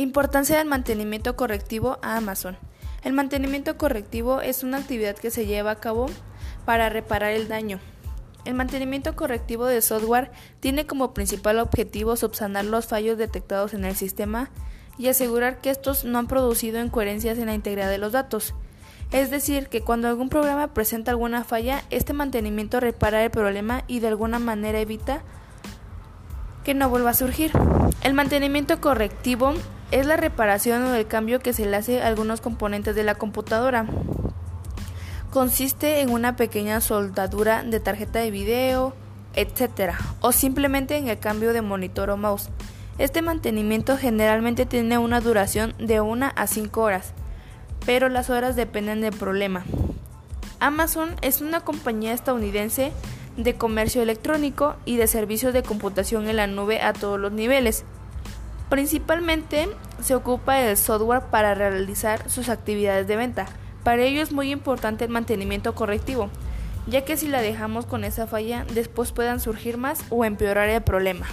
Importancia del mantenimiento correctivo a Amazon. El mantenimiento correctivo es una actividad que se lleva a cabo para reparar el daño. El mantenimiento correctivo de software tiene como principal objetivo subsanar los fallos detectados en el sistema y asegurar que estos no han producido incoherencias en la integridad de los datos. Es decir, que cuando algún programa presenta alguna falla, este mantenimiento repara el problema y de alguna manera evita que no vuelva a surgir. El mantenimiento correctivo es la reparación o el cambio que se le hace a algunos componentes de la computadora. Consiste en una pequeña soldadura de tarjeta de video, etc. o simplemente en el cambio de monitor o mouse. Este mantenimiento generalmente tiene una duración de 1 a 5 horas, pero las horas dependen del problema. Amazon es una compañía estadounidense de comercio electrónico y de servicios de computación en la nube a todos los niveles. Principalmente se ocupa del software para realizar sus actividades de venta. Para ello es muy importante el mantenimiento correctivo, ya que si la dejamos con esa falla, después puedan surgir más o empeorar el problema.